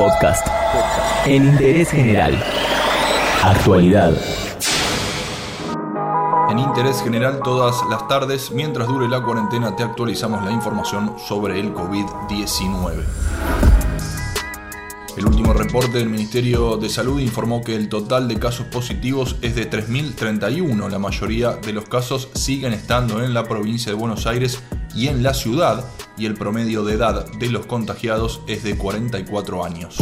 Podcast. En interés general. Actualidad. En interés general todas las tardes, mientras dure la cuarentena, te actualizamos la información sobre el COVID-19. El último reporte del Ministerio de Salud informó que el total de casos positivos es de 3.031. La mayoría de los casos siguen estando en la provincia de Buenos Aires y en la ciudad, y el promedio de edad de los contagiados es de 44 años.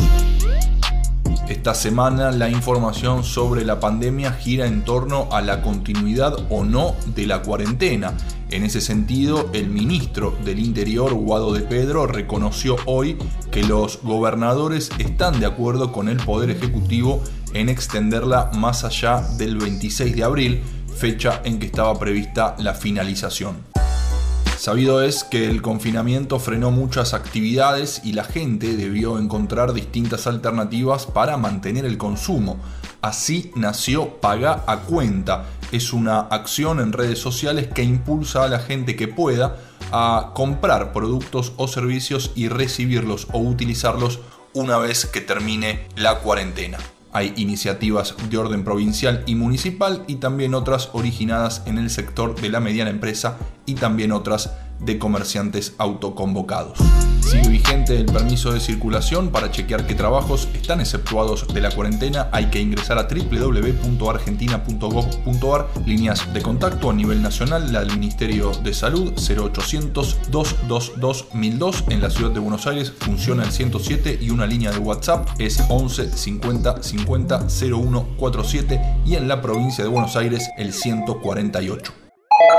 Esta semana la información sobre la pandemia gira en torno a la continuidad o no de la cuarentena. En ese sentido, el ministro del Interior, Guado de Pedro, reconoció hoy que los gobernadores están de acuerdo con el Poder Ejecutivo en extenderla más allá del 26 de abril, fecha en que estaba prevista la finalización. Sabido es que el confinamiento frenó muchas actividades y la gente debió encontrar distintas alternativas para mantener el consumo. Así nació Paga a Cuenta. Es una acción en redes sociales que impulsa a la gente que pueda a comprar productos o servicios y recibirlos o utilizarlos una vez que termine la cuarentena. Hay iniciativas de orden provincial y municipal y también otras originadas en el sector de la mediana empresa y también otras de comerciantes autoconvocados. Sigue vigente el permiso de circulación para chequear qué trabajos están exceptuados de la cuarentena. Hay que ingresar a www.argentina.gov.ar, líneas de contacto a nivel nacional, la del Ministerio de Salud 0800 222 1002 en la ciudad de Buenos Aires funciona el 107 y una línea de WhatsApp es 11 50 50 0147 y en la provincia de Buenos Aires el 148.